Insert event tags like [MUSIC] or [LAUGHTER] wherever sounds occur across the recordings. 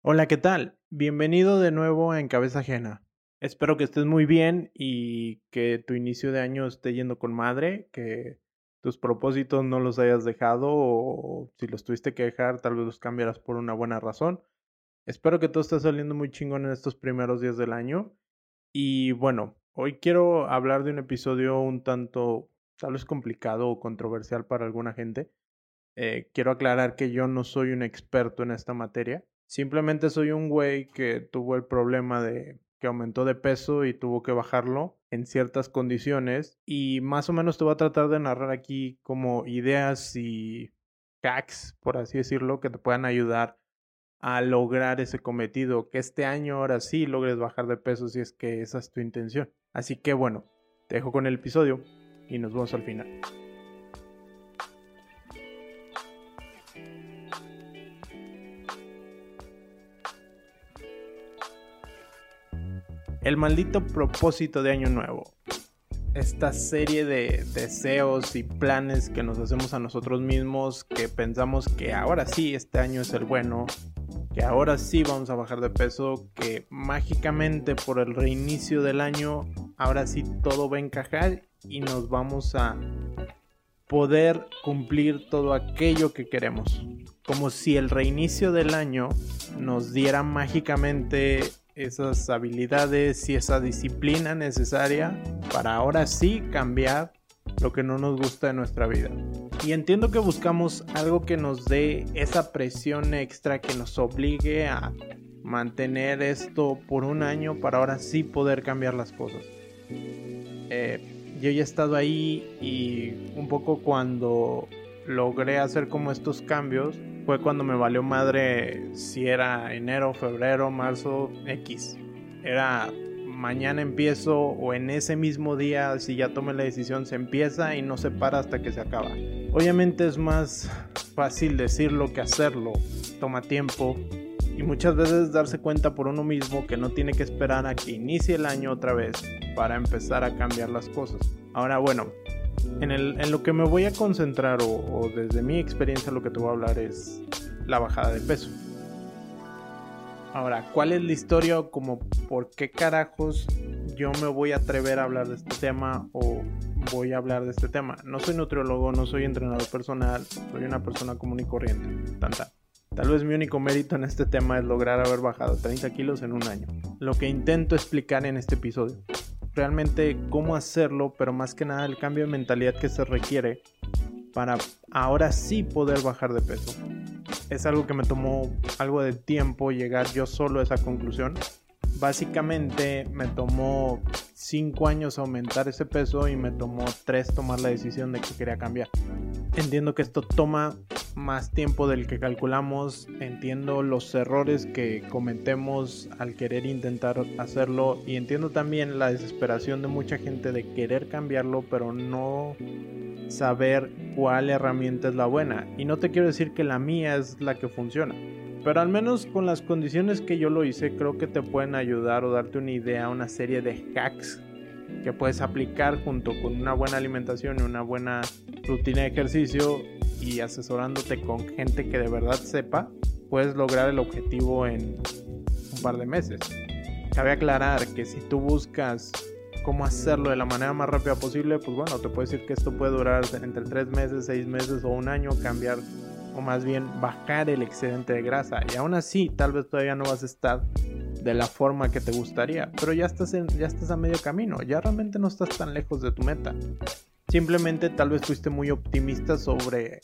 Hola, ¿qué tal? Bienvenido de nuevo En Cabeza Ajena. Espero que estés muy bien y que tu inicio de año esté yendo con madre, que tus propósitos no los hayas dejado o si los tuviste que dejar, tal vez los cambiarás por una buena razón. Espero que todo esté saliendo muy chingón en estos primeros días del año. Y bueno, hoy quiero hablar de un episodio un tanto tal vez complicado o controversial para alguna gente. Eh, quiero aclarar que yo no soy un experto en esta materia. Simplemente soy un güey que tuvo el problema de que aumentó de peso y tuvo que bajarlo en ciertas condiciones. Y más o menos te voy a tratar de narrar aquí como ideas y hacks, por así decirlo, que te puedan ayudar a lograr ese cometido, que este año ahora sí logres bajar de peso si es que esa es tu intención. Así que bueno, te dejo con el episodio y nos vemos al final. El maldito propósito de Año Nuevo. Esta serie de deseos y planes que nos hacemos a nosotros mismos, que pensamos que ahora sí este año es el bueno, que ahora sí vamos a bajar de peso, que mágicamente por el reinicio del año, ahora sí todo va a encajar y nos vamos a poder cumplir todo aquello que queremos. Como si el reinicio del año nos diera mágicamente esas habilidades y esa disciplina necesaria para ahora sí cambiar lo que no nos gusta de nuestra vida. Y entiendo que buscamos algo que nos dé esa presión extra que nos obligue a mantener esto por un año para ahora sí poder cambiar las cosas. Eh, yo ya he estado ahí y un poco cuando logré hacer como estos cambios, fue cuando me valió madre si era enero, febrero, marzo, X. Era mañana empiezo o en ese mismo día, si ya tomé la decisión, se empieza y no se para hasta que se acaba. Obviamente es más fácil decirlo que hacerlo, toma tiempo y muchas veces darse cuenta por uno mismo que no tiene que esperar a que inicie el año otra vez para empezar a cambiar las cosas. Ahora bueno, en, lo que me voy a concentrar o, desde mi experiencia lo que te voy a hablar es la bajada de peso. Ahora, ¿cuál es la historia o como por qué carajos yo me voy a atrever a hablar de este tema o voy a hablar de este tema? No soy nutriólogo, no soy entrenador personal, soy una persona común y corriente. Tanta. Tal vez mi único mérito en este tema es lograr haber bajado 30 kilos en un año. Lo que intento explicar en este episodio realmente cómo hacerlo, pero más que nada el cambio de mentalidad que se requiere para ahora sí poder bajar de peso. Es algo que me tomó algo de tiempo llegar yo solo a esa conclusión. Básicamente me tomó 5 años aumentar ese peso y me tomó 3 tomar la decisión de que quería cambiar. Entiendo que esto toma más tiempo del que calculamos, entiendo los errores que cometemos al querer intentar hacerlo y entiendo también la desesperación de mucha gente de querer cambiarlo pero no saber cuál herramienta es la buena. Y no te quiero decir que la mía es la que funciona. Pero al menos con las condiciones que yo lo hice, creo que te pueden ayudar o darte una idea, una serie de hacks que puedes aplicar junto con una buena alimentación y una buena rutina de ejercicio y asesorándote con gente que de verdad sepa, puedes lograr el objetivo en un par de meses. Cabe aclarar que si tú buscas cómo hacerlo de la manera más rápida posible, pues bueno, te puedo decir que esto puede durar entre 3 meses, 6 meses o un año, cambiar o más bien bajar el excedente de grasa. Y aún así, tal vez todavía no vas a estar de la forma que te gustaría, pero ya estás, ya estás a medio camino, ya realmente no estás tan lejos de tu meta. Simplemente tal vez fuiste muy optimista sobre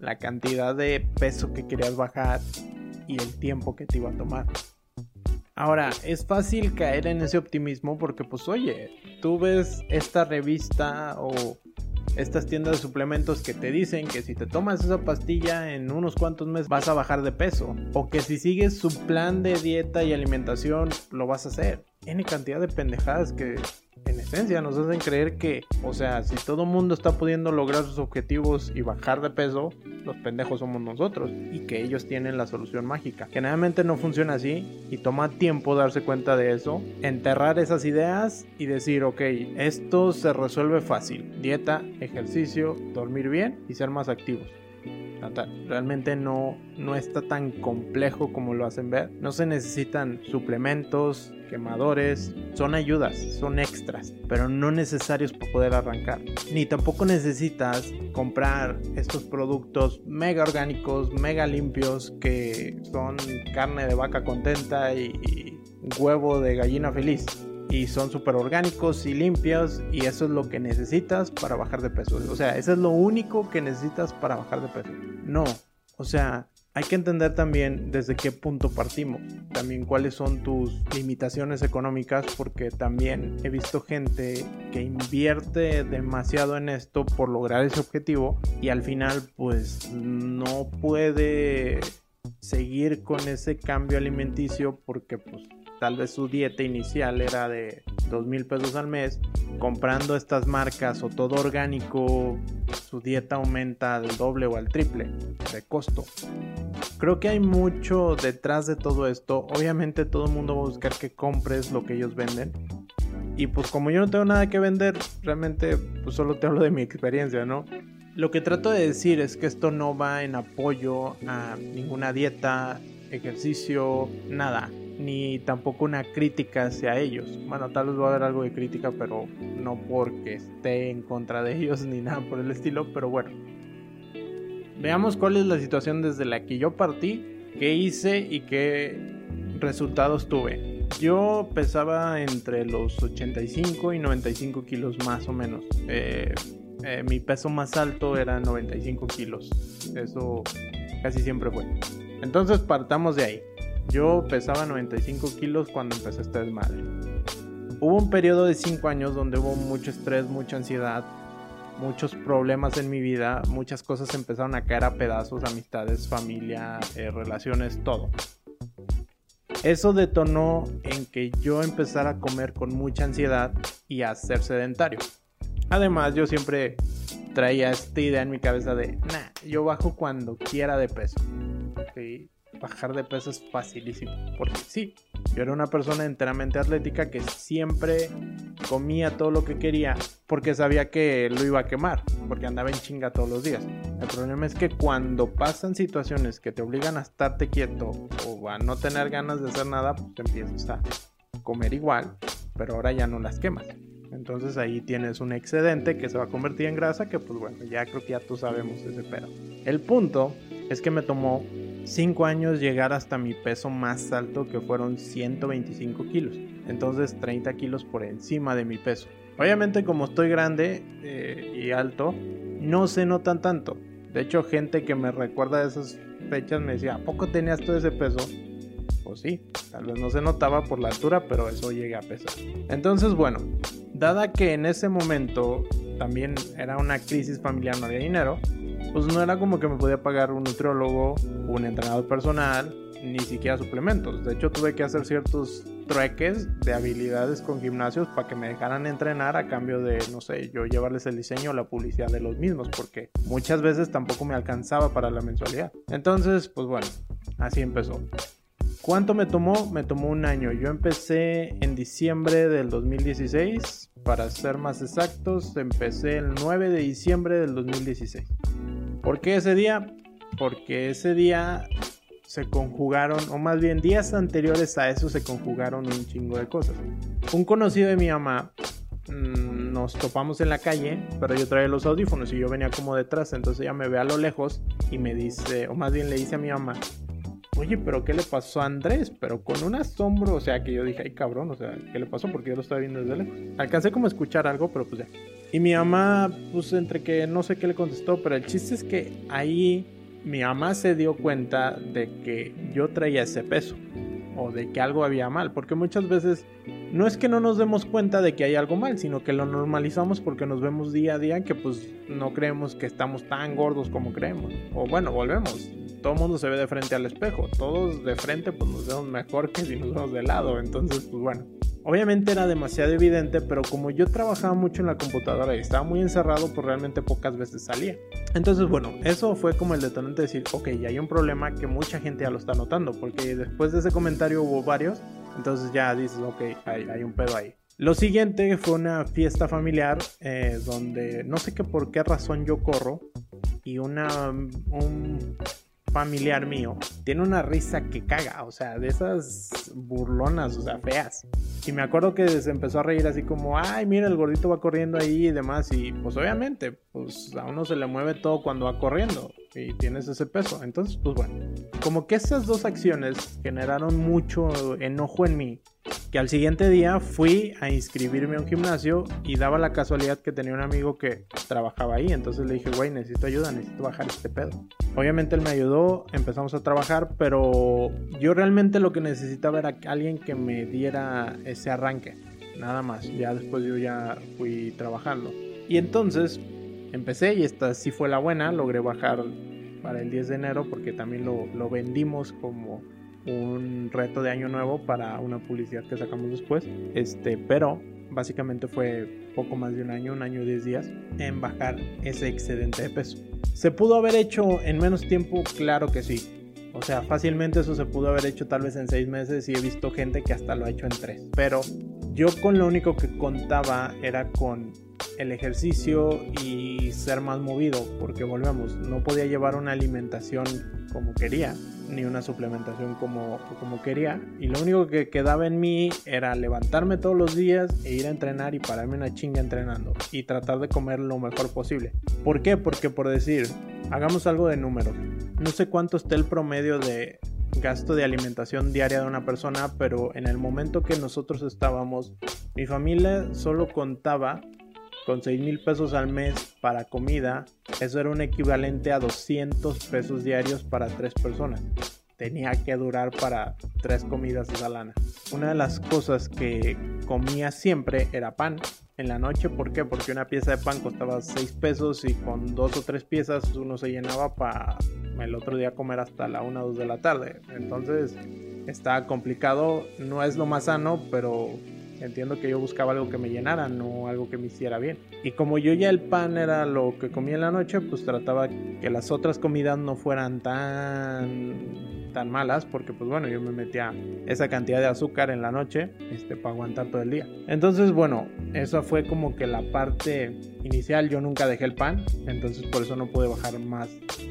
la cantidad de peso que querías bajar y el tiempo que te iba a tomar. Ahora, es fácil caer en ese optimismo porque pues oye, tú ves esta revista o estas tiendas de suplementos que te dicen que si te tomas esa pastilla en unos cuantos meses vas a bajar de peso o que si sigues su plan de dieta y alimentación lo vas a hacer. Tiene cantidad de pendejadas que en resistencia, nos hacen creer que, o sea, si todo mundo está pudiendo lograr sus objetivos y bajar de peso, los pendejos somos nosotros y que ellos tienen la solución mágica. Generalmente no funciona así y toma tiempo darse cuenta de eso, enterrar esas ideas y decir, ok, esto se resuelve fácil. Dieta, ejercicio, dormir bien y ser más activos. Realmente no, no está tan complejo como lo hacen ver. No se necesitan suplementos, quemadores, son ayudas, son extras, pero no necesarios para poder arrancar. Ni tampoco necesitas comprar estos productos mega orgánicos, mega limpios, que son carne de vaca contenta y huevo de gallina feliz y son súper orgánicos y limpios y eso es lo que necesitas para bajar de peso. O sea, eso es lo único que necesitas para bajar de peso. No, o sea, hay que entender también desde qué punto partimos, también cuáles son tus limitaciones económicas, porque también he visto gente que invierte demasiado en esto por lograr ese objetivo y al final pues no puede seguir con ese cambio alimenticio porque pues tal vez su dieta inicial era de dos mil pesos al mes, comprando estas marcas o todo orgánico, su dieta aumenta al doble o al triple de costo. Creo que hay mucho detrás de todo esto. Obviamente todo el mundo va a buscar que compres lo que ellos venden. Y pues como yo no tengo nada que vender, realmente pues solo te hablo de mi experiencia, ¿no? Lo que trato de decir es que esto no va en apoyo a ninguna dieta, ejercicio, nada ni tampoco una crítica hacia ellos. Bueno, tal vez va a haber algo de crítica, pero no porque esté en contra de ellos [LAUGHS] ni nada por el estilo, pero bueno. Veamos cuál es la situación desde la que yo partí, qué hice y qué resultados tuve. Yo pesaba entre los 85 y 95 kilos más o menos. Eh, eh, mi peso más alto era 95 kilos. Eso casi siempre fue. Entonces partamos de ahí. Yo pesaba 95 kilos cuando empecé este desmadre. Hubo un periodo de 5 años donde hubo mucho estrés, mucha ansiedad, muchos problemas en mi vida, muchas cosas empezaron a caer a pedazos, amistades, familia, eh, relaciones, todo. Eso detonó en que yo empezara a comer con mucha ansiedad y a ser sedentario. Además, yo siempre traía esta idea en mi cabeza de, nah, yo bajo cuando quiera de peso bajar de peso es facilísimo. Porque sí, yo era una persona enteramente atlética que siempre comía todo lo que quería porque sabía que lo iba a quemar, porque andaba en chinga todos los días. El problema es que cuando pasan situaciones que te obligan a estarte quieto o a no tener ganas de hacer nada, pues te empiezas a comer igual, pero ahora ya no las quemas. Entonces ahí tienes un excedente que se va a convertir en grasa, que pues bueno, ya creo que ya tú sabemos ese pedo. El punto es que me tomó 5 años llegar hasta mi peso más alto que fueron 125 kilos. Entonces 30 kilos por encima de mi peso. Obviamente como estoy grande eh, y alto, no se notan tanto. De hecho gente que me recuerda de esas fechas me decía, ¿a poco tenías todo ese peso? Pues sí, tal vez no se notaba por la altura, pero eso llega a pesar. Entonces bueno, dada que en ese momento también era una crisis familiar, no había dinero, pues no era como que me podía pagar un nutriólogo, un entrenador personal, ni siquiera suplementos. De hecho, tuve que hacer ciertos trueques de habilidades con gimnasios para que me dejaran entrenar a cambio de, no sé, yo llevarles el diseño o la publicidad de los mismos, porque muchas veces tampoco me alcanzaba para la mensualidad. Entonces, pues bueno, así empezó. ¿Cuánto me tomó? Me tomó un año. Yo empecé en diciembre del 2016. Para ser más exactos, empecé el 9 de diciembre del 2016. ¿Por qué ese día? Porque ese día se conjugaron, o más bien días anteriores a eso se conjugaron un chingo de cosas. Un conocido de mi mamá mm, nos topamos en la calle, pero yo traía los audífonos y yo venía como detrás, entonces ella me ve a lo lejos y me dice, o más bien le dice a mi mamá, oye, pero ¿qué le pasó a Andrés? Pero con un asombro, o sea, que yo dije, ay cabrón, o sea, ¿qué le pasó? Porque yo lo estaba viendo desde lejos. Alcancé como a escuchar algo, pero pues ya. Y mi mamá, pues entre que no sé qué le contestó, pero el chiste es que ahí mi mamá se dio cuenta de que yo traía ese peso o de que algo había mal, porque muchas veces no es que no nos demos cuenta de que hay algo mal, sino que lo normalizamos porque nos vemos día a día que pues no creemos que estamos tan gordos como creemos. O bueno, volvemos. Todo el mundo se ve de frente al espejo, todos de frente pues nos vemos mejor que si nos vemos de lado, entonces pues bueno. Obviamente era demasiado evidente, pero como yo trabajaba mucho en la computadora y estaba muy encerrado, pues realmente pocas veces salía. Entonces, bueno, eso fue como el detonante de decir, ok, ya hay un problema que mucha gente ya lo está notando, porque después de ese comentario hubo varios, entonces ya dices, ok, hay, hay un pedo ahí. Lo siguiente fue una fiesta familiar eh, donde no sé qué por qué razón yo corro y una, un familiar mío tiene una risa que caga, o sea, de esas burlonas, o sea, feas. Y me acuerdo que se empezó a reír así como, ay, mira, el gordito va corriendo ahí y demás. Y pues obviamente, pues a uno se le mueve todo cuando va corriendo y tienes ese peso. Entonces, pues bueno, como que esas dos acciones generaron mucho enojo en mí que al siguiente día fui a inscribirme a un gimnasio y daba la casualidad que tenía un amigo que trabajaba ahí. Entonces le dije, güey, necesito ayuda, necesito bajar este pedo. Obviamente él me ayudó, empezamos a trabajar, pero yo realmente lo que necesitaba era alguien que me diera ese arranque. Nada más. Ya después yo ya fui trabajando. Y entonces empecé y esta sí fue la buena. Logré bajar para el 10 de enero porque también lo, vendimos como un reto de año nuevo para una publicidad que sacamos después. Este, pero básicamente fue poco más de un año, un año y 10 días en bajar ese excedente de peso. ¿Se pudo haber hecho en menos tiempo? Claro que sí. O sea, fácilmente eso se pudo haber hecho tal vez en seis meses y he visto gente que hasta lo ha hecho en tres. Pero yo con lo único que contaba era con el ejercicio y ser más movido, porque volvemos, no podía llevar una alimentación como quería, ni una suplementación como, como quería, y lo único que quedaba en mí era levantarme todos los días e ir a entrenar y pararme una chinga entrenando y tratar de comer lo mejor posible. ¿Por qué? Porque por decir, hagamos algo de números. No sé cuánto está el promedio de gasto de alimentación diaria de una persona, pero en el momento que nosotros estábamos, mi familia solo contaba con 6 mil pesos al mes para comida, eso era un equivalente a 200 pesos diarios para tres personas. Tenía que durar para tres comidas esa lana. Una de las cosas que comía siempre era pan en la noche. ¿Por qué? Porque una pieza de pan costaba 6 pesos y con dos o tres piezas uno se llenaba para el otro día comer hasta la 1 o 2 de la tarde. Entonces está complicado. No es lo más sano, pero Entiendo que yo buscaba algo que me llenara, no algo que me hiciera bien. Y como yo ya el pan era lo que comía en la noche, pues trataba que las otras comidas no fueran tan tan malas porque pues bueno yo me metía esa cantidad de azúcar en la noche este para aguantar todo el día entonces bueno eso fue como que la parte inicial yo nunca dejé el pan entonces por eso no pude bajar más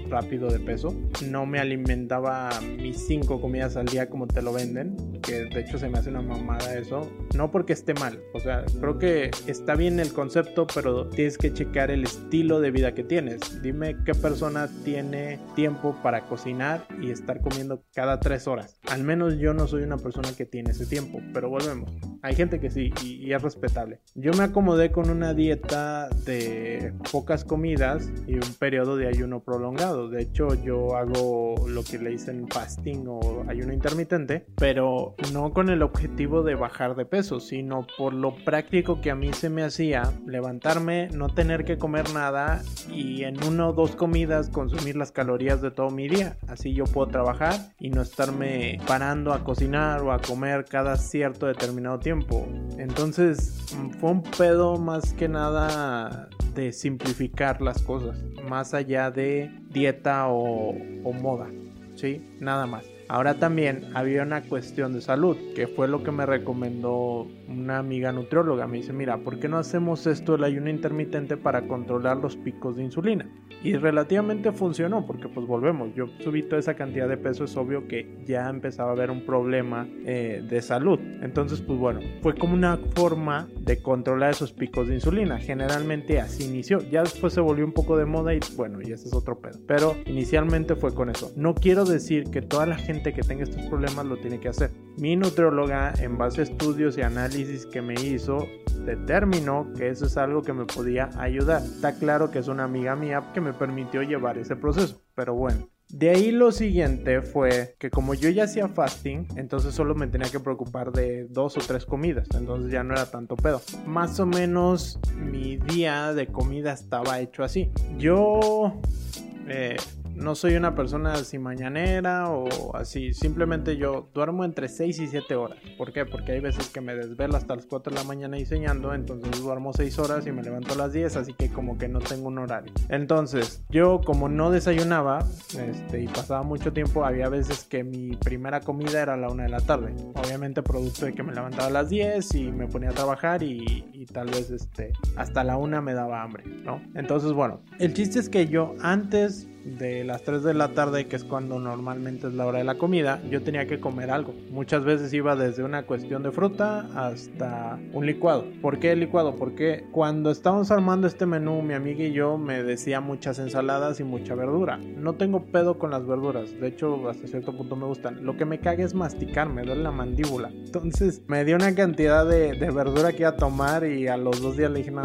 rápido de peso no me alimentaba mis cinco comidas al día como te lo venden que de hecho se me hace una mamada eso no porque esté mal o sea creo que está bien el concepto pero tienes que checar el estilo de vida que tienes dime qué persona tiene tiempo para cocinar y estar comiendo cada tres horas. Al menos yo no soy una persona que tiene ese tiempo, pero volvemos. Hay gente que sí y, es respetable. Yo me acomodé con una dieta de pocas comidas y un periodo de ayuno prolongado. De hecho, yo hago lo que le dicen fasting o ayuno intermitente, pero no con el objetivo de bajar de peso, sino por lo práctico que a mí se me hacía levantarme, no tener que comer nada y en una o dos comidas consumir las calorías de todo mi día. Así yo puedo trabajar y no estarme parando a cocinar o a comer cada cierto determinado tiempo. Entonces fue un pedo más que nada de simplificar las cosas, más allá de dieta o, moda, ¿sí? Nada más. Ahora también había una cuestión de salud, que fue lo que me recomendó una amiga nutrióloga. Me dice, mira, ¿por qué no hacemos esto el ayuno intermitente para controlar los picos de insulina? Y relativamente funcionó, porque pues volvemos, yo subí toda esa cantidad de peso, es obvio que ya empezaba a haber un problema eh, de salud. Entonces, pues bueno, fue como una forma de controlar esos picos de insulina. Generalmente así inició. Ya después se volvió un poco de moda y bueno, y ese es otro pedo. Pero inicialmente fue con eso. No quiero decir que toda la gente que tenga estos problemas lo tiene que hacer. Mi nutrióloga, en base a estudios y análisis que me hizo, determinó que eso es algo que me podía ayudar. Está claro que es una amiga mía que me permitió llevar ese proceso, pero bueno. De ahí lo siguiente fue que como yo ya hacía fasting, entonces solo me tenía que preocupar de dos o tres comidas, entonces ya no era tanto pedo. Más o menos mi día de comida estaba hecho así. Yo eh, No soy una persona así mañanera o así. Simplemente yo duermo entre 6 y 7 horas. ¿Por qué? Porque hay veces que me desvelo hasta las 4 de la mañana diseñando. Entonces duermo 6 horas y me levanto a las 10. Así que como que no tengo un horario. Entonces yo como no desayunaba este, y pasaba mucho tiempo, había veces que mi primera comida era a la 1 de la tarde. Obviamente producto de que me levantaba a las 10 y me ponía a trabajar y, y tal vez este, hasta la 1 me daba hambre, ¿no? Entonces bueno, el chiste es que yo antes de las 3 de la tarde, que es cuando normalmente es la hora de la comida, yo tenía que comer algo. Muchas veces iba desde una cuestión de fruta hasta un licuado. ¿Por qué licuado? Porque cuando estábamos armando este menú, mi amiga y yo me decía muchas ensaladas y mucha verdura. No tengo pedo con las verduras, de hecho hasta cierto punto me gustan. Lo que me caga es masticar, me duele la mandíbula. Entonces me dio una cantidad de, de verdura que iba a tomar y a los dos días le dije, no,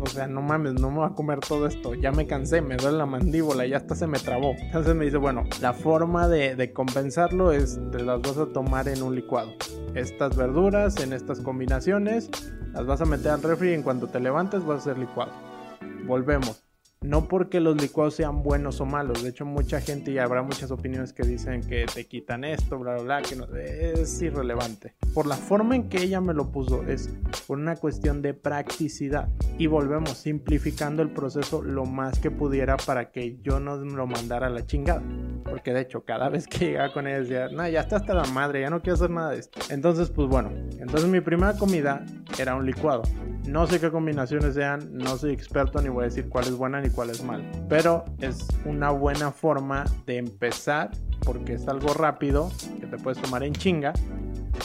o sea, no mames, no me voy a comer todo esto, ya me cansé, me duele la mandíbula, ya se me trabó. Entonces me dice, bueno, la forma de, compensarlo es te las vas a tomar en un licuado. Estas verduras en estas combinaciones las vas a meter al refri y en cuanto te levantes vas a hacer licuado. Volvemos. No porque los licuados sean buenos o malos, de hecho mucha gente y habrá muchas opiniones que dicen que te quitan esto, bla, bla, bla, que no, es irrelevante. Por la forma en que ella me lo puso es por una cuestión de practicidad. Y volvemos simplificando el proceso lo más que pudiera para que yo no lo mandara a la chingada. Porque de hecho cada vez que llegaba con ella decía, no, ya está hasta la madre, ya no quiero hacer nada de esto. Entonces pues bueno, entonces mi primera comida era un licuado. No sé qué combinaciones sean, no soy experto ni voy a decir cuál es buena ni cuál es mal. Pero es una buena forma de empezar porque es algo rápido que te puedes tomar en chinga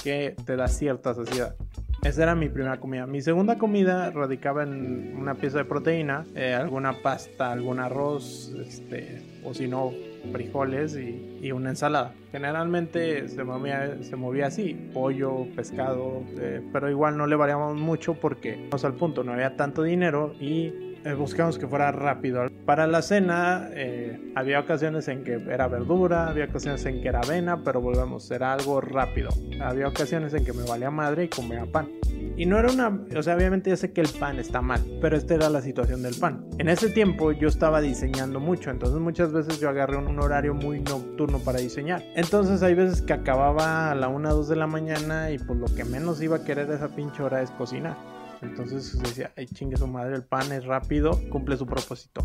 que te da cierta saciedad. Esa era mi primera comida. Mi segunda comida radicaba en una pieza de proteína, eh, alguna pasta, algún arroz, este, o si no, frijoles y, una ensalada. Generalmente se movía, se movía así, pollo, pescado, eh, pero igual no le variamos mucho porque, vamos al punto, no había tanto dinero y eh, buscamos que fuera rápido. Para la cena eh, había ocasiones en que era verdura, había ocasiones en que era avena, pero volvemos, era algo rápido. Había ocasiones en que me valía madre y comía pan. Y no era una, o sea, obviamente ya sé que el pan está mal, pero esta era la situación del pan. En ese tiempo yo estaba diseñando mucho, entonces muchas veces yo agarré un, horario muy nocturno para diseñar. Entonces hay veces que acababa a la 1 o 2 de la mañana y pues lo que menos iba a querer esa pinche hora es cocinar. Entonces decía, ay chingue su madre, el pan es rápido, cumple su propósito.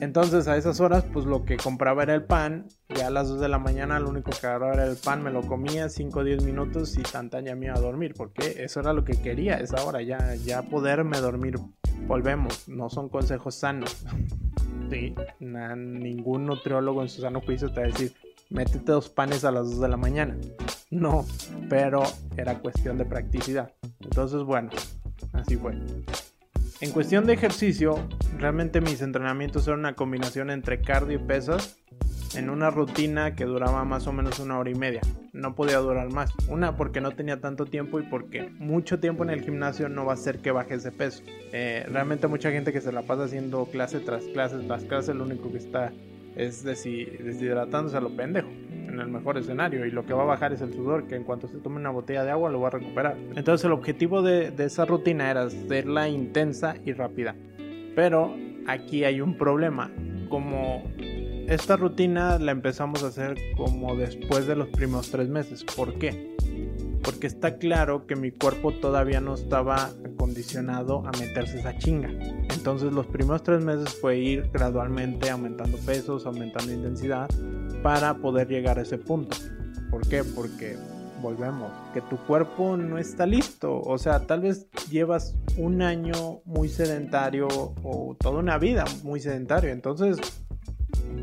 Entonces a esas horas, pues lo que compraba era el pan. Ya a las 2 de la mañana lo único que agarraba era el pan, me lo comía 5 o 10 minutos y tanta ya me iba a dormir. Porque eso era lo que quería esa hora, ya, ya poderme dormir. Volvemos, no son consejos sanos. [LAUGHS] sí, ningún nutriólogo en su sano juicio te va a decir, métete dos panes a las 2 de la mañana. No, pero era cuestión de practicidad. Entonces, bueno, así fue. En cuestión de ejercicio, realmente mis entrenamientos eran una combinación entre cardio y pesas en una rutina que duraba más o menos una hora y media. No podía durar más. Una porque no tenía tanto tiempo y porque mucho tiempo en el gimnasio no va a hacer que bajes de peso. Eh, realmente mucha gente que se la pasa haciendo clase tras clase tras clase, lo único que está es deshidratándose a lo pendejo en el mejor escenario y lo que va a bajar es el sudor que en cuanto se tome una botella de agua lo va a recuperar entonces el objetivo de, de esa rutina era hacerla intensa y rápida pero aquí hay un problema como esta rutina la empezamos a hacer como después de los primeros tres meses ¿por qué? porque está claro que mi cuerpo todavía no estaba acondicionado a meterse esa chinga. Entonces los primeros tres meses fue ir gradualmente aumentando pesos, aumentando intensidad para poder llegar a ese punto. ¿Por qué? Porque volvemos, que tu cuerpo no está listo. O sea, tal vez llevas un año muy sedentario o toda una vida muy sedentario. Entonces,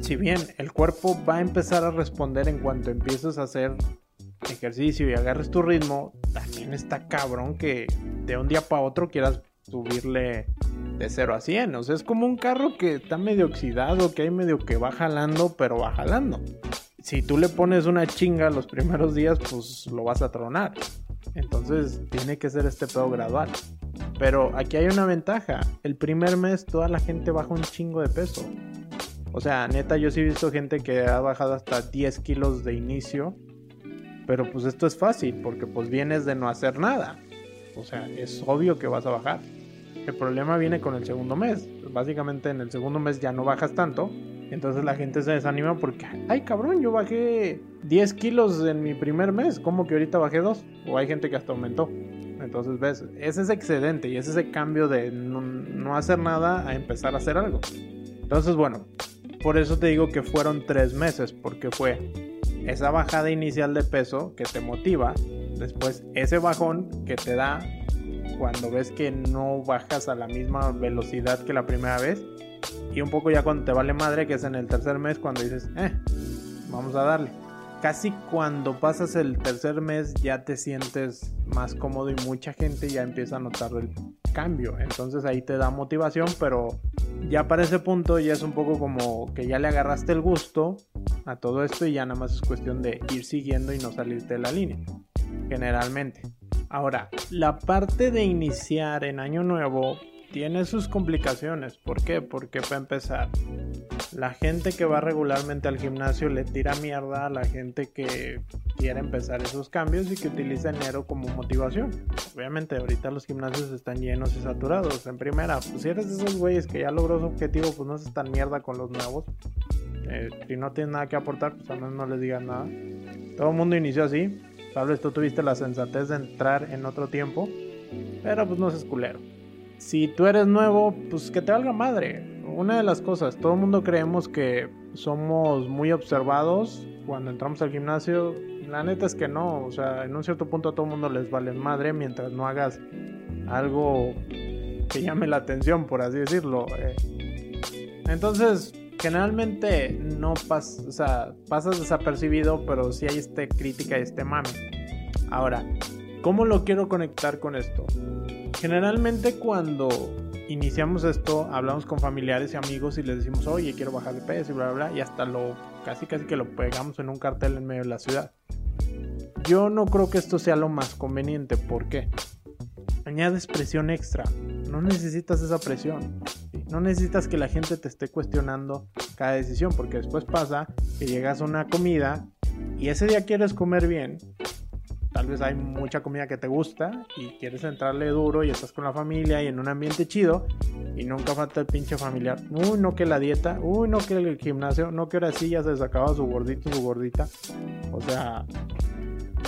si bien el cuerpo va a empezar a responder en cuanto empieces a hacer ejercicio y agarres tu ritmo, también está cabrón que de un día para otro quieras subirle de 0 a 100. O sea, es como un carro que está medio oxidado, que hay medio que va jalando, pero va jalando. Si tú le pones una chinga los primeros días, pues lo vas a tronar. Entonces tiene que ser este pedo gradual. Pero aquí hay una ventaja. El primer mes toda la gente baja un chingo de peso. O sea, neta, yo sí he visto gente que ha bajado hasta 10 kilos de inicio pero pues esto es fácil porque pues vienes de no hacer nada. O sea, es obvio que vas a bajar. El problema viene con el segundo mes. Básicamente en el segundo mes ya no bajas tanto Entonces la gente se desanima porque, ay cabrón, yo bajé 10 kilos en mi primer mes, ¿cómo que ahorita bajé 2? O hay gente que hasta aumentó. Entonces ves, es ese excedente y es ese cambio de no hacer nada a empezar a hacer algo. Entonces bueno, por eso te digo que fueron 3 meses, porque fue esa bajada inicial de peso que te motiva, después ese bajón que te da cuando ves que no bajas a la misma velocidad que la primera vez y un poco ya cuando te vale madre, que es en el tercer mes, cuando dices, eh, vamos a darle. Casi cuando pasas el tercer mes ya te sientes más cómodo y mucha gente ya empieza a notar el cambio. Entonces ahí te da motivación, pero ya para ese punto ya es un poco como que ya le agarraste el gusto a todo esto y ya nada más es cuestión de ir siguiendo y no salirte de la línea. Generalmente. Ahora, la parte de iniciar en año nuevo tiene sus complicaciones. ¿Por qué? Porque para empezar, la gente que va regularmente al gimnasio le tira mierda a la gente que quiere empezar esos cambios y que utiliza enero como motivación. Obviamente ahorita los gimnasios están llenos y saturados. En primera, pues si eres de esos güeyes que ya logró su objetivo, pues no se tan mierda con los nuevos. Eh, si no tienes nada que aportar, pues al menos no les digas nada. Todo el mundo inició así. Tal vez tú tuviste la sensatez de entrar en otro tiempo. Pero pues no seas culero si tú eres nuevo, pues que te valga madre. Una de las cosas, todo el mundo creemos que somos muy observados cuando entramos al gimnasio. La neta es que no, o sea, en un cierto punto a todo el mundo les vale madre mientras no hagas algo que llame la atención, por así decirlo. Eh. Entonces, generalmente no pas o sea, pasas desapercibido, pero sí hay este crítica y este mame. Ahora, ¿cómo lo quiero conectar con esto? Generalmente cuando iniciamos esto, hablamos con familiares y amigos y les decimos, oye, quiero bajar de peso y bla, bla, bla, y hasta lo, casi, casi que lo pegamos en un cartel en medio de la ciudad. Yo no creo que esto sea lo más conveniente, ¿por qué? Añades presión extra, no necesitas esa presión, no necesitas que la gente te esté cuestionando cada decisión, porque después pasa que llegas a una comida y ese día quieres comer bien, tal vez hay mucha comida que te gusta y quieres entrarle duro y estás con la familia y en un ambiente chido y nunca falta el pinche familiar. Uy, no que la dieta, uy, no que el gimnasio, no que ahora sí ya se sacaba su gordito, su gordita. O sea,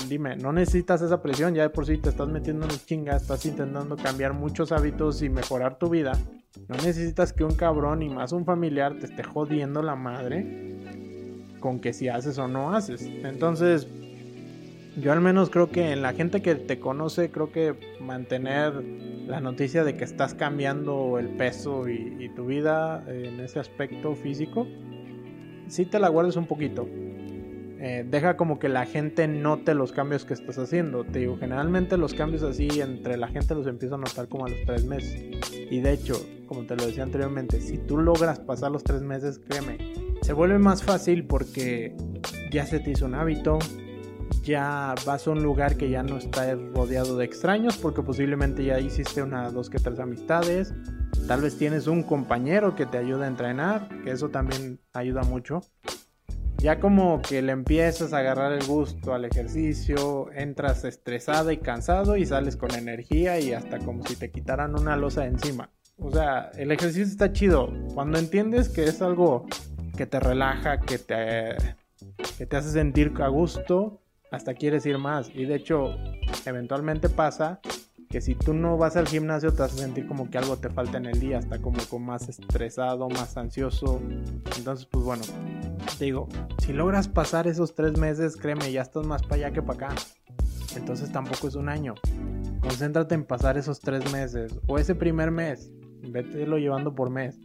dime, no necesitas esa presión, ya de por sí te estás metiendo en chinga, estás intentando cambiar muchos hábitos y mejorar tu vida. No necesitas que un cabrón y más un familiar te esté jodiendo la madre con que si haces o no haces. Entonces, yo al menos creo que en la gente que te conoce, creo que mantener la noticia de que estás cambiando el peso y, tu vida en ese aspecto físico, sí te la guardes un poquito. Eh, deja como que la gente note los cambios que estás haciendo. Te digo, generalmente los cambios así entre la gente los empieza a notar como a los tres meses. Y de hecho, como te lo decía anteriormente, si tú logras pasar los tres meses, créeme, se vuelve más fácil porque ya se te hizo un hábito, ya vas a un lugar que ya no está rodeado de extraños porque posiblemente ya hiciste una, dos que tres amistades. Tal vez tienes un compañero que te ayuda a entrenar, que eso también ayuda mucho. Ya como que le empiezas a agarrar el gusto al ejercicio, entras estresado y cansado y sales con energía y hasta como si te quitaran una losa encima. O sea, el ejercicio está chido. Cuando entiendes que es algo que te relaja, que te, que te hace sentir a gusto, hasta quieres ir más. Y de hecho, eventualmente pasa que si tú no vas al gimnasio te vas a sentir como que algo te falta en el día, hasta como con más estresado, más ansioso. Entonces, pues bueno, digo, si logras pasar esos tres meses, créeme, ya estás más para allá que para acá. Entonces tampoco es un año. Concéntrate en pasar esos tres meses o ese primer mes. Vete lo llevando por mes.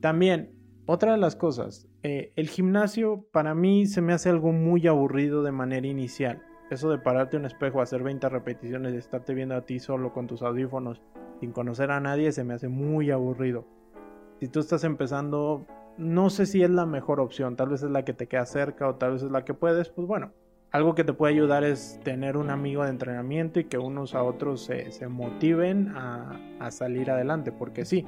También, otra de las cosas, eh, el gimnasio para mí se me hace algo muy aburrido de manera inicial. Eso de pararte un espejo, hacer 20 repeticiones y estarte viendo a ti solo con tus audífonos sin conocer a nadie se me hace muy aburrido. Si tú estás empezando, no sé si es la mejor opción, tal vez es la que te queda cerca o tal vez es la que puedes, pues bueno, algo que te puede ayudar es tener un amigo de entrenamiento y que unos a otros se, motiven a salir adelante, porque sí,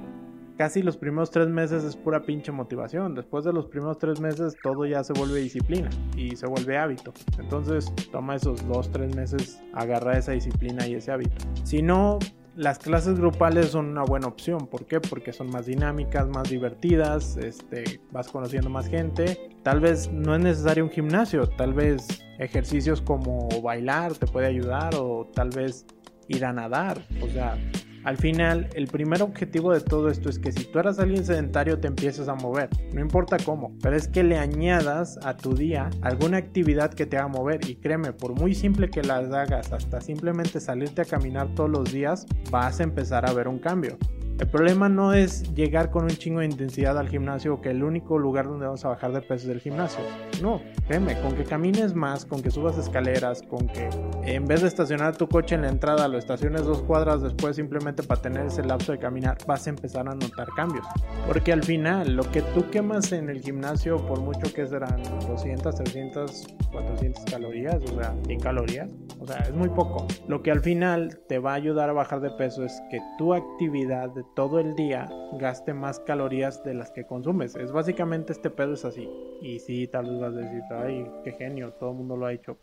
casi los primeros tres meses es pura pinche motivación. Después de los primeros tres meses todo ya se vuelve disciplina y se vuelve hábito. Entonces toma esos dos, tres meses, agarra esa disciplina y ese hábito. Si no, las clases grupales son una buena opción. ¿Por qué? Porque son más dinámicas, más divertidas, este, vas conociendo más gente. Tal vez no es necesario un gimnasio, tal vez ejercicios como bailar te puede ayudar o tal vez ir a nadar. O sea, al final, el primer objetivo de todo esto es que si tú eras alguien sedentario te empieces a mover, no importa cómo, pero es que le añadas a tu día alguna actividad que te haga mover y créeme, por muy simple que las hagas, hasta simplemente salirte a caminar todos los días, vas a empezar a ver un cambio. El problema no es llegar con un chingo de intensidad al gimnasio o que el único lugar donde vamos a bajar de peso es el gimnasio. No, créeme, con que camines más, con que subas escaleras, con que en vez de estacionar tu coche en la entrada lo estaciones dos cuadras después simplemente para tener ese lapso de caminar, vas a empezar a notar cambios. Porque al final, lo que tú quemas en el gimnasio, por mucho que serán 200, 300, 400 calorías, o sea, 100 calorías, o sea, es muy poco. Lo que al final te va a ayudar a bajar de peso es que tu actividad de todo el día gaste más calorías de las que consumes. Es básicamente este pedo es así. Y sí, tal vez vas a decir, ay, qué genio, todo el mundo lo ha hecho.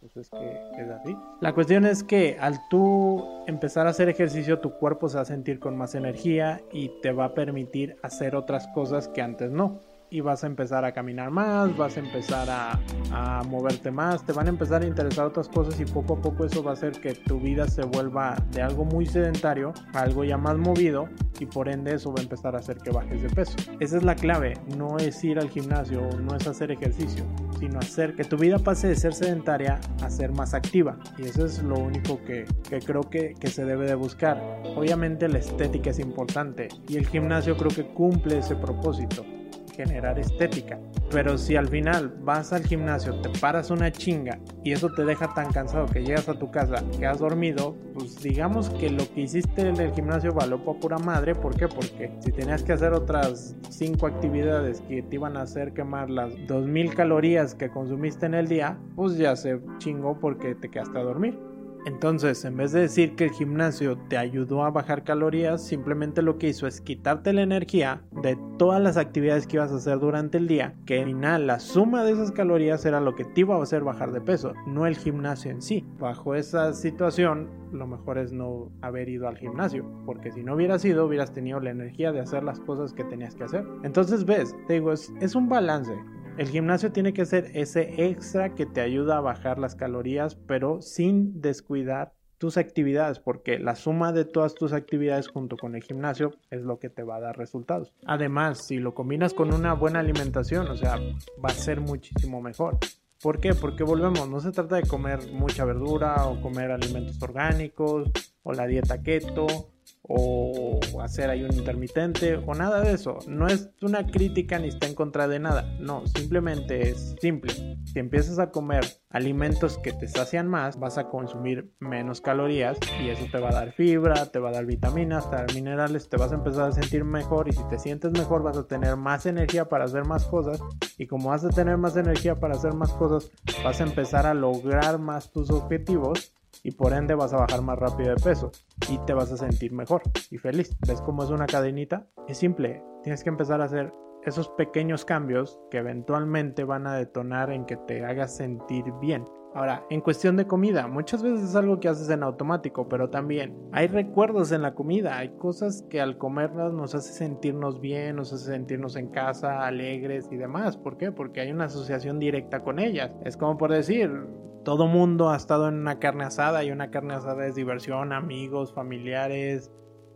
Pues es que es así. La cuestión es que al tú empezar a hacer ejercicio, tu cuerpo se va a sentir con más energía y te va a permitir hacer otras cosas que antes no y vas a empezar a caminar más, vas a empezar a, a, moverte más, te van a empezar a interesar otras cosas y poco a poco eso va a hacer que tu vida se vuelva de algo muy sedentario a algo ya más movido y por ende eso va a empezar a hacer que bajes de peso. Esa es la clave, no es ir al gimnasio, no es hacer ejercicio, sino hacer que tu vida pase de ser sedentaria a ser más activa y eso es lo único que, que creo que, que se debe de buscar. Obviamente la estética es importante y el gimnasio creo que cumple ese propósito generar estética. Pero si al final vas al gimnasio, te paras una chinga y eso te deja tan cansado que llegas a tu casa, que has dormido, pues digamos que lo que hiciste en el gimnasio valió por pura madre. ¿Por qué? Porque si tenías que hacer otras 5 actividades que te iban a hacer quemar las 2000 calorías que consumiste en el día, pues ya se chingó porque te quedaste a dormir. Entonces, en vez de decir que el gimnasio te ayudó a bajar calorías, simplemente lo que hizo es quitarte la energía de todas las actividades que ibas a hacer durante el día, que al final la suma de esas calorías era lo que te iba a hacer bajar de peso, no el gimnasio en sí. Bajo esa situación, lo mejor es no haber ido al gimnasio, porque si no hubieras ido, hubieras tenido la energía de hacer las cosas que tenías que hacer. Entonces, ves, te digo, es, es un balance. El gimnasio tiene que ser ese extra que te ayuda a bajar las calorías, pero sin descuidar tus actividades, porque la suma de todas tus actividades junto con el gimnasio es lo que te va a dar resultados. Además, si lo combinas con una buena alimentación, o sea, va a ser muchísimo mejor. ¿Por qué? Porque volvemos, no se trata de comer mucha verdura o comer alimentos orgánicos o la dieta keto o hacer ahí un intermitente o nada de eso. No es una crítica ni está en contra de nada. No, simplemente es simple. Si empiezas a comer alimentos que te sacian más, vas a consumir menos calorías y eso te va a dar fibra, te va a dar vitaminas, te va a dar minerales, te vas a empezar a sentir mejor y si te sientes mejor vas a tener más energía para hacer más cosas y como vas a tener más energía para hacer más cosas, vas a empezar a lograr más tus objetivos y por ende vas a bajar más rápido de peso y te vas a sentir mejor y feliz. ¿Ves cómo es una cadenita? Es simple, tienes que empezar a hacer esos pequeños cambios que eventualmente van a detonar en que te hagas sentir bien. Ahora, en cuestión de comida, muchas veces es algo que haces en automático, pero también hay recuerdos en la comida, hay cosas que al comerlas nos hace sentirnos bien, nos hace sentirnos en casa, alegres y demás. ¿Por qué? Porque hay una asociación directa con ellas. Es como por decir, todo mundo ha estado en una carne asada y una carne asada es diversión, amigos, familiares,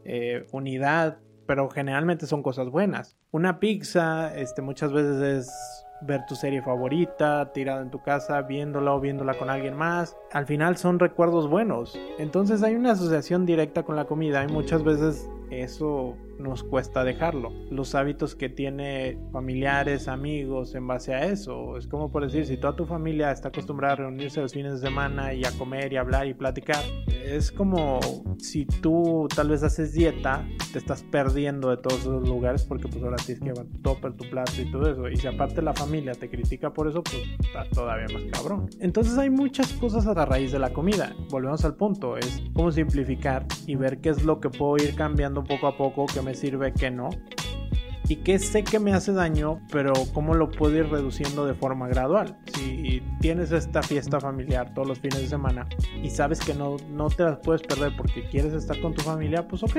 eh, unidad, pero generalmente son cosas buenas. Una pizza, este, muchas veces es ver tu serie favorita, tirada en tu casa, viéndola o viéndola con alguien más. Al final son recuerdos buenos. Entonces hay una asociación directa con la comida y muchas veces eso nos cuesta dejarlo. Los hábitos que tiene familiares, amigos en base a eso. Es como por decir, si toda tu familia está acostumbrada a reunirse los fines de semana y a comer y hablar y platicar, es como si tú tal vez haces dieta, te estás perdiendo de todos esos lugares porque pues ahora tienes que llevar topper tu plato y todo eso. Y si aparte la familia te critica por eso, pues está todavía más cabrón. Entonces hay muchas cosas a raíz de la comida. Volvemos al punto, es cómo simplificar y ver qué es lo que puedo ir cambiando poco a poco que me sirve, que no. y que sé que me hace daño, pero cómo lo puedo ir reduciendo de forma gradual. Si tienes esta fiesta familiar todos los fines de semana y sabes que no, no te las puedes perder porque quieres estar con tu familia, pues ok,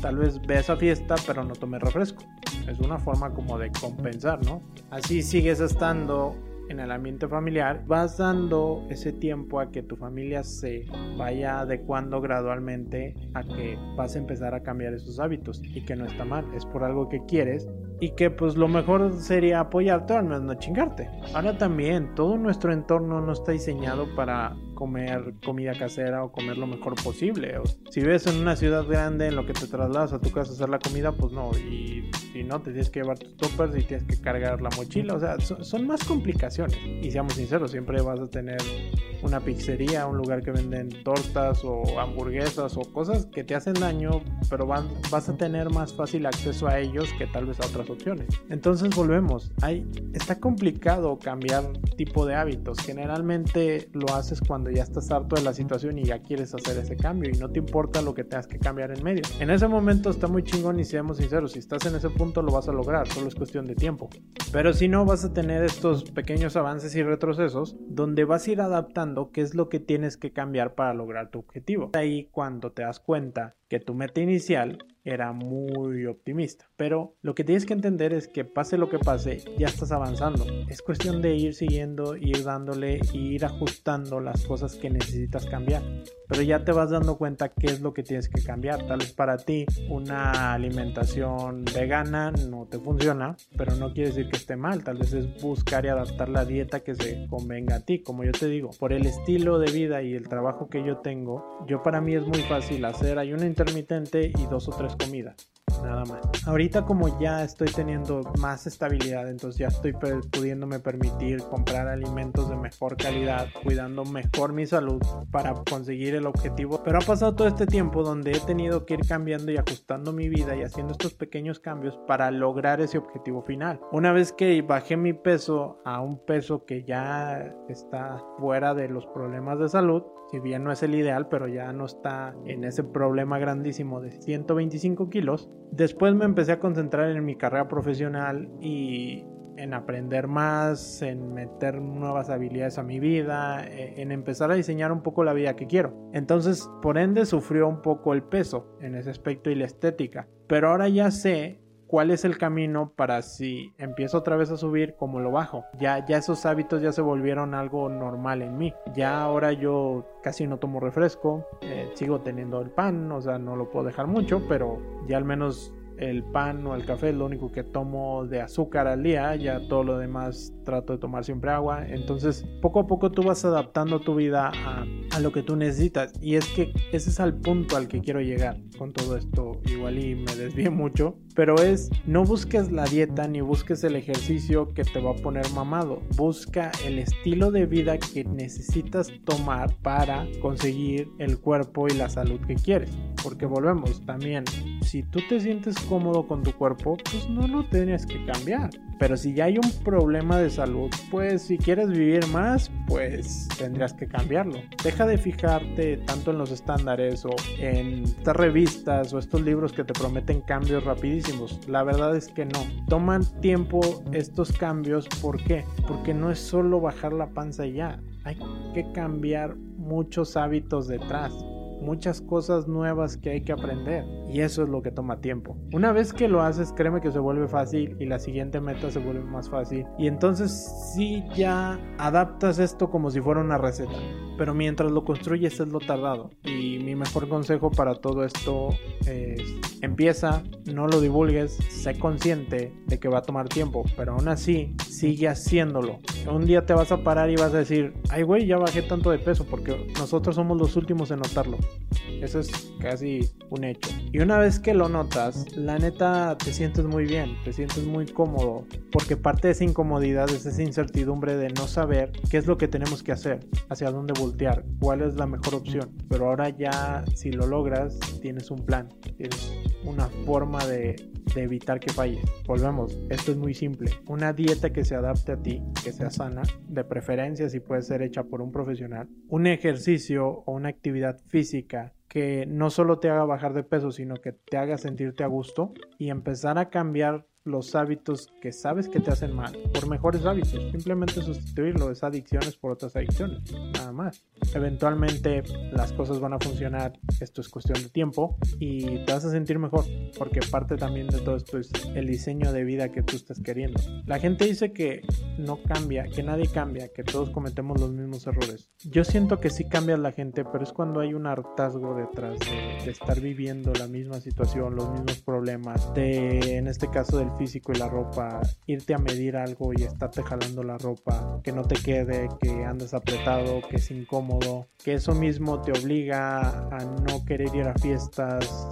tal vez ve esa fiesta, pero no tomes refresco. Es una forma como de compensar, ¿no? Así sigues estando en el ambiente familiar, vas dando ese tiempo a que tu familia se vaya adecuando gradualmente a que vas a empezar a cambiar esos hábitos y que no está mal, es por algo que quieres y que pues lo mejor sería apoyarte al menos no chingarte. Ahora también todo nuestro entorno no está diseñado para comer comida casera o comer lo mejor posible. si vives en una ciudad grande en lo que te trasladas a tu casa a hacer la comida, pues no. Y si no, te tienes que llevar tus toppers y tienes que cargar la mochila. O sea, son, más complicaciones. Y seamos sinceros, siempre vas a tener una pizzería, un lugar que venden tortas o hamburguesas o cosas que te hacen daño, pero vas a tener más fácil acceso a ellos que tal vez a otras opciones. Entonces volvemos. Hay, está complicado cambiar tipo de hábitos. Generalmente lo haces cuando ya estás harto de la situación y ya quieres hacer ese cambio y no te importa lo que tengas que cambiar en medio. En ese momento está muy chingón y seamos sinceros, si estás en ese punto lo vas a lograr, solo es cuestión de tiempo. Pero si no, vas a tener estos pequeños avances y retrocesos donde vas a ir adaptando qué es lo que tienes que cambiar para lograr tu objetivo. Ahí cuando te das cuenta que tu meta inicial era muy optimista. Pero lo que tienes que entender es que pase lo que pase, ya estás avanzando. Es cuestión de ir siguiendo, ir dándole y ir ajustando las cosas que necesitas cambiar. Pero ya te vas dando cuenta qué es lo que tienes que cambiar. Tal vez para ti una alimentación vegana no te funciona, pero no quiere decir que esté mal. Tal vez es buscar y adaptar la dieta que se convenga a ti. Como yo te digo, por el estilo de vida y el trabajo que yo tengo, yo para mí es muy fácil hacer ayuno intermitente y dos o tres comidas nada más. Ahorita como ya estoy teniendo más estabilidad, entonces ya estoy pudiéndome permitir comprar alimentos de mejor calidad, cuidando mejor mi salud para conseguir el objetivo. Pero ha pasado todo este tiempo donde he tenido que ir cambiando y ajustando mi vida y haciendo estos pequeños cambios para lograr ese objetivo final. Una vez que bajé mi peso a un peso que ya está fuera de los problemas de salud, si bien no es el ideal, pero ya no está en ese problema grandísimo de 125 kilos. Después me empecé a concentrar en mi carrera profesional y en aprender más, en meter nuevas habilidades a mi vida, e, en empezar a diseñar un poco la vida que quiero. Entonces, por ende, sufrió un poco el peso en ese aspecto y la estética. Pero ahora ya sé cuál es el camino para si empiezo otra vez a subir, cómo lo bajo. Ya, ya esos hábitos ya se volvieron algo normal en mí. Ya ahora yo casi no tomo refresco, eh, sigo teniendo el pan, o sea, no lo puedo dejar mucho, pero ya al menos el pan o el café es lo único que tomo de azúcar al día, ya todo lo demás trato de tomar siempre agua. Entonces, poco a poco tú vas adaptando tu vida a, a, lo que tú necesitas. Y es que ese es el punto al que quiero llegar con todo esto. Igual y me desvíe mucho, pero es no busques la dieta ni busques el ejercicio que te va a poner mamado. Busca el estilo de vida que necesitas tomar para conseguir el cuerpo y la salud que quieres. Porque volvemos también, si tú te sientes cómodo con tu cuerpo, pues no lo tienes que cambiar. Pero si ya hay un problema de salud, pues si quieres vivir más, pues tendrías que cambiarlo. Deja de fijarte tanto en los estándares o en estas revistas o estos libros que te prometen cambios rapidísimos. La verdad es que no. Toman tiempo estos cambios. ¿Por qué? Porque no es solo bajar la panza y ya. Hay que cambiar muchos hábitos detrás muchas cosas nuevas que hay que aprender y eso es lo que toma tiempo. Una vez que lo haces, créeme que se vuelve fácil y la siguiente meta se vuelve más fácil y entonces sí ya adaptas esto como si fuera una receta, pero mientras lo construyes es lo tardado y mi mejor consejo para todo esto es empieza, no lo divulgues, sé consciente de que va a tomar tiempo, pero aún así sigue haciéndolo. Un día te vas a parar y vas a decir, ay güey, ya bajé tanto de peso porque nosotros somos los últimos en notarlo. Eso es casi un hecho. Y una vez que lo notas, la neta te sientes muy bien, te sientes muy cómodo, porque parte de esa incomodidad es esa incertidumbre de no saber qué es lo que tenemos que hacer, hacia dónde voltear, cuál es la mejor opción. Pero ahora ya, si lo logras, tienes un plan, tienes una forma de, de evitar que falle. Volvemos, esto es muy simple. Una dieta que se adapte a ti, que sea sana, de preferencia si puede ser hecha por un profesional. Un ejercicio o una actividad física que no solo te haga bajar de peso, sino que te haga sentirte a gusto y empezar a cambiar los hábitos que sabes que te hacen mal por mejores hábitos. Simplemente sustituirlo, es adicciones por otras adicciones, nada más. Eventualmente las cosas van a funcionar, esto es cuestión de tiempo y te vas a sentir mejor, porque parte también de todo esto es el diseño de vida que tú estás queriendo. La gente dice que no cambia, que nadie cambia, que todos cometemos los mismos errores. Yo siento que sí cambia la gente, pero es cuando hay un hartazgo detrás de, de estar viviendo la misma situación, los mismos problemas, de en este caso del físico y la ropa, irte a medir algo y estarte jalando la ropa, que no te quede, que andes apretado, que es incómodo, que eso mismo te obliga a no querer ir a fiestas,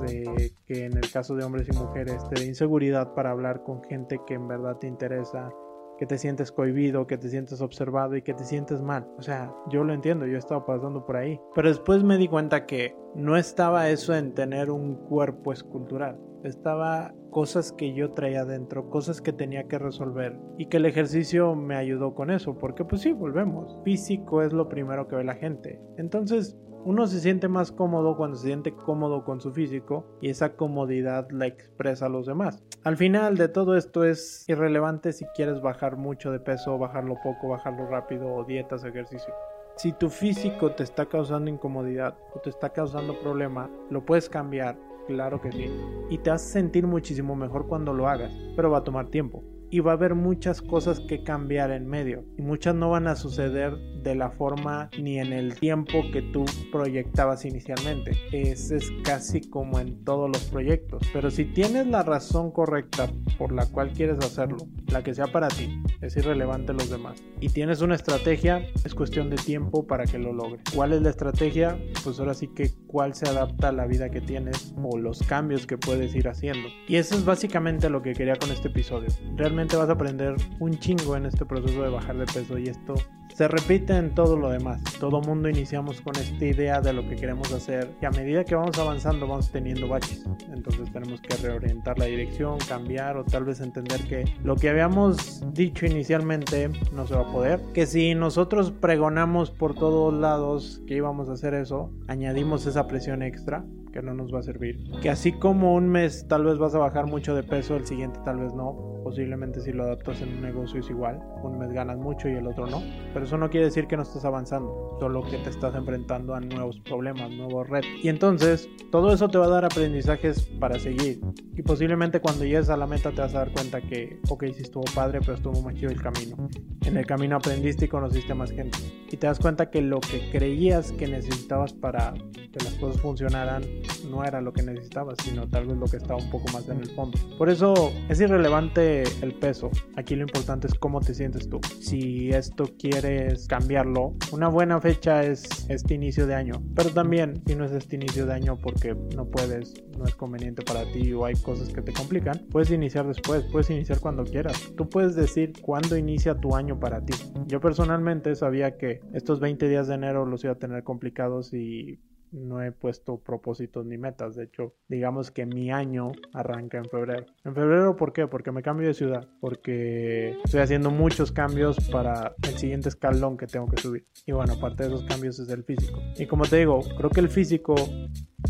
que en el caso de hombres y mujeres te da inseguridad para hablar con gente que en verdad te interesa, que te sientes cohibido, que te sientes observado y que te sientes mal. O sea, yo lo entiendo, yo he estado pasando por ahí. Pero después me di cuenta que no estaba eso en tener un cuerpo escultural. Estaba cosas que yo traía dentro, cosas que tenía que resolver y que el ejercicio me ayudó con eso, porque pues sí, volvemos. Físico es lo primero que ve la gente. Entonces, uno se siente más cómodo cuando se siente cómodo con su físico y esa comodidad la expresa a los demás. Al final de todo esto es irrelevante si quieres bajar mucho de peso, bajarlo poco, bajarlo rápido o dietas, ejercicio. Si tu físico te está causando incomodidad o te está causando problema, lo puedes cambiar, claro que sí. Y te a sentir muchísimo mejor cuando lo hagas, pero va a tomar tiempo y va a haber muchas cosas que cambiar en medio y muchas no van a suceder de la forma ni en el tiempo que tú proyectabas inicialmente. Ese es casi como en todos los proyectos. Pero si tienes la razón correcta por la cual quieres hacerlo, la que sea para ti, es irrelevante los demás. Y tienes una estrategia, es cuestión de tiempo para que lo logres. ¿Cuál es la estrategia? Pues ahora sí que cuál se adapta a la vida que tienes o los cambios que puedes ir haciendo. Y eso es básicamente lo que quería con este episodio. Realmente vas a aprender un chingo en este proceso de bajar de peso y esto se repite en todo lo demás. Todo mundo iniciamos con esta idea de lo que queremos hacer y a medida que vamos avanzando vamos teniendo baches. Entonces tenemos que reorientar la dirección, cambiar o tal vez entender que lo que habíamos dicho inicialmente no se va a poder. Que si nosotros pregonamos por todos lados que íbamos a hacer eso, añadimos esa presión extra que no nos va a servir. Que así como un mes tal vez vas a bajar mucho de peso, el siguiente tal vez no. Posiblemente si lo adaptas en un negocio es igual. Un mes ganas mucho y el otro no. Pero eso no quiere decir que no estés avanzando. Solo que te estás enfrentando a nuevos problemas, nuevos retos. Y entonces todo eso te va a dar aprendizajes para seguir. Y posiblemente cuando llegues a la meta te vas a dar cuenta que, ok, sí estuvo padre, pero estuvo más chido el camino. En el camino aprendiste y conociste más gente. Y te das cuenta que lo que creías que necesitabas para que las cosas funcionaran no era lo que necesitabas, sino tal vez lo que estaba un poco más en el fondo. Por eso es irrelevante el peso. Aquí lo importante es cómo te sientes tú. Si esto quieres cambiarlo, una buena fecha es este inicio de año. Pero también, si no es este inicio de año porque no puedes, no es conveniente para ti o hay cosas que te complican, puedes iniciar después, puedes iniciar cuando quieras. Tú puedes decir cuándo inicia tu año para ti. Yo personalmente sabía que estos 20 días de enero los iba a tener complicados y no he puesto propósitos ni metas. De hecho, digamos que mi año arranca en febrero. ¿En febrero por qué? Porque me cambio de ciudad. Porque estoy haciendo muchos cambios para el siguiente escalón que tengo que subir. Y bueno, aparte de esos cambios es el físico. Y como te digo, creo que el físico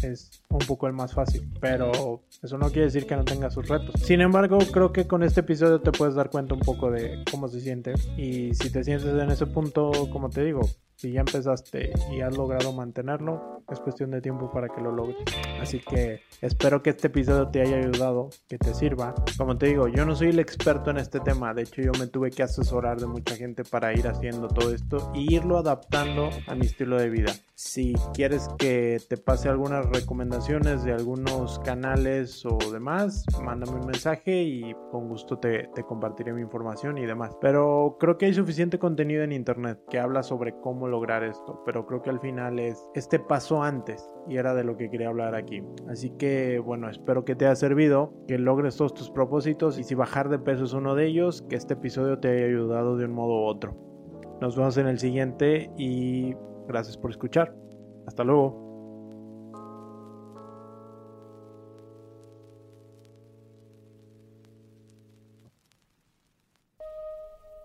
es un poco el más fácil, pero eso no quiere decir que no tenga sus retos. Sin embargo, creo que con este episodio te puedes dar cuenta un poco de cómo se siente y si te sientes en ese punto, como te digo, si ya empezaste y has logrado mantenerlo, es cuestión de tiempo para que lo logres. Así que espero que este episodio te haya ayudado, que te sirva. Como te digo, yo no soy el experto en este tema, de hecho yo me tuve que asesorar de mucha gente para ir haciendo todo esto y irlo adaptando a mi estilo de vida. Si quieres que te pase algunas recomendaciones de algunos canales o demás, mándame un mensaje y con gusto te, te compartiré mi información y demás. Pero creo que hay suficiente contenido en internet que habla sobre cómo lograr esto, pero creo que al final es este paso antes y era de lo que quería hablar aquí. Así que bueno, espero que te haya servido, que logres todos tus propósitos y si bajar de peso es uno de ellos, que este episodio te haya ayudado de un modo u otro. Nos vemos en el siguiente y Gracias por escuchar. Hasta luego.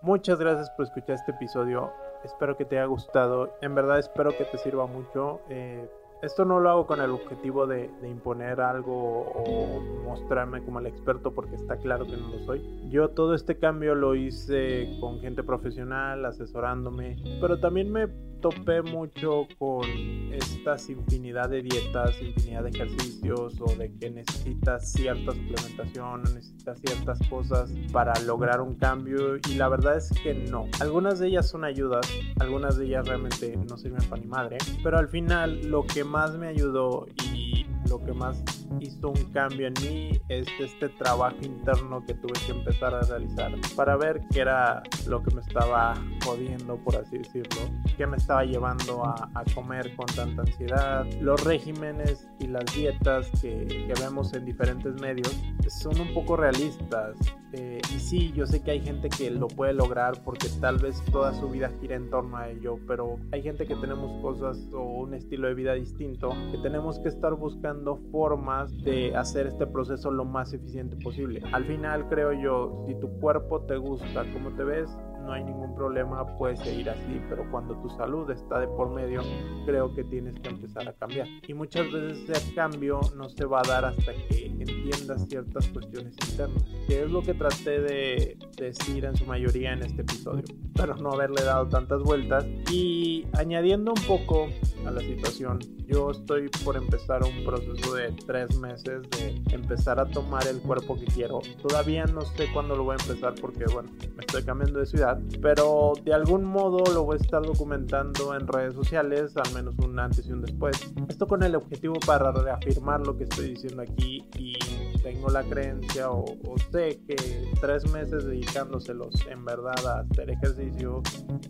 Muchas gracias por escuchar este episodio. Espero que te haya gustado. En verdad espero que te sirva mucho. Eh, esto no lo hago con el objetivo de, imponer algo o mostrarme como el experto porque está claro que no lo soy. Yo todo este cambio lo hice con gente profesional, asesorándome, pero también me topé mucho con estas infinidad de dietas, infinidad de ejercicios o de que necesitas cierta suplementación, necesitas ciertas cosas para lograr un cambio y la verdad es que no. Algunas de ellas son ayudas, algunas de ellas realmente no sirven para ni madre, pero al final lo que más me ayudó y lo que más hizo un cambio en mí es este trabajo interno que tuve que empezar a realizar para ver qué era lo que me estaba jodiendo, por así decirlo, qué me estaba llevando a, comer con tanta ansiedad. Los regímenes y las dietas que, que vemos en diferentes medios son un poco realistas. Eh, y sí, yo sé que hay gente que lo puede lograr porque tal vez toda su vida gira en torno a ello, pero hay gente que tenemos cosas o un estilo de vida distinto, que tenemos que estar buscando formas de hacer este proceso lo más eficiente posible. Al final creo yo, si tu cuerpo te gusta, cómo te ves, no hay ningún problema, puedes seguir así, pero cuando tu salud está de por medio, creo que tienes que empezar a cambiar. Y muchas veces ese cambio no se va a dar hasta que entiendas ciertas cuestiones internas, que es lo que traté de decir en su mayoría en este episodio, pero no haberle dado tantas vueltas. Y añadiendo un poco a la situación, yo estoy por empezar un proceso de tres meses de empezar a tomar el cuerpo que quiero. Todavía no sé cuándo lo voy a empezar porque, bueno, me estoy cambiando de ciudad, pero de algún modo lo voy a estar documentando en redes sociales, al menos un antes y un después. Esto con el objetivo para reafirmar lo que estoy diciendo aquí y tengo la creencia o, sé que tres meses dedicándoselos en verdad a hacer ejercicio,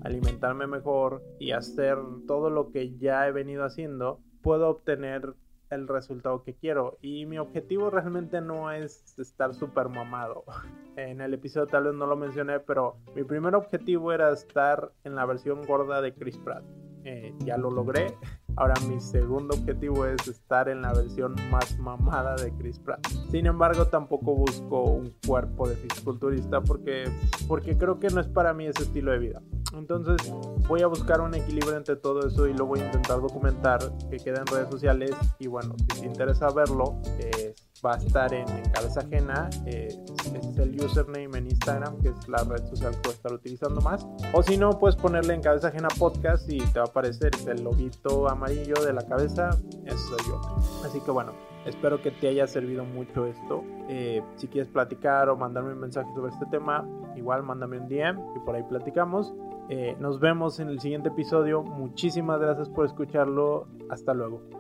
alimentarme mejor y hacer todo lo que ya he venido haciendo, puedo obtener el resultado que quiero. Y mi objetivo realmente no es estar súper mamado. En el episodio tal vez no lo mencioné, pero mi primer objetivo era estar en la versión gorda de Chris Pratt. Eh, ya lo logré. Ahora mi segundo objetivo es estar en la versión más mamada de Chris Pratt. Sin embargo, tampoco busco un cuerpo de fisiculturista porque, porque creo que no es para mí ese estilo de vida. Entonces voy a buscar un equilibrio entre todo eso y lo voy a intentar documentar que quede en redes sociales. Y bueno, si te interesa verlo, eh, va a estar en, cabeza ajena. Eh, es el username en Instagram, que es la red social que voy a estar utilizando más. O si no, puedes ponerle en cabeza ajena podcast y te va a aparecer el loguito amarillo de la cabeza. Eso soy yo. Así que bueno, espero que te haya servido mucho esto. Eh, si quieres platicar o mandarme un mensaje sobre este tema, igual mándame un DM y por ahí platicamos. Eh, nos vemos en el siguiente episodio. Muchísimas gracias por escucharlo. Hasta luego.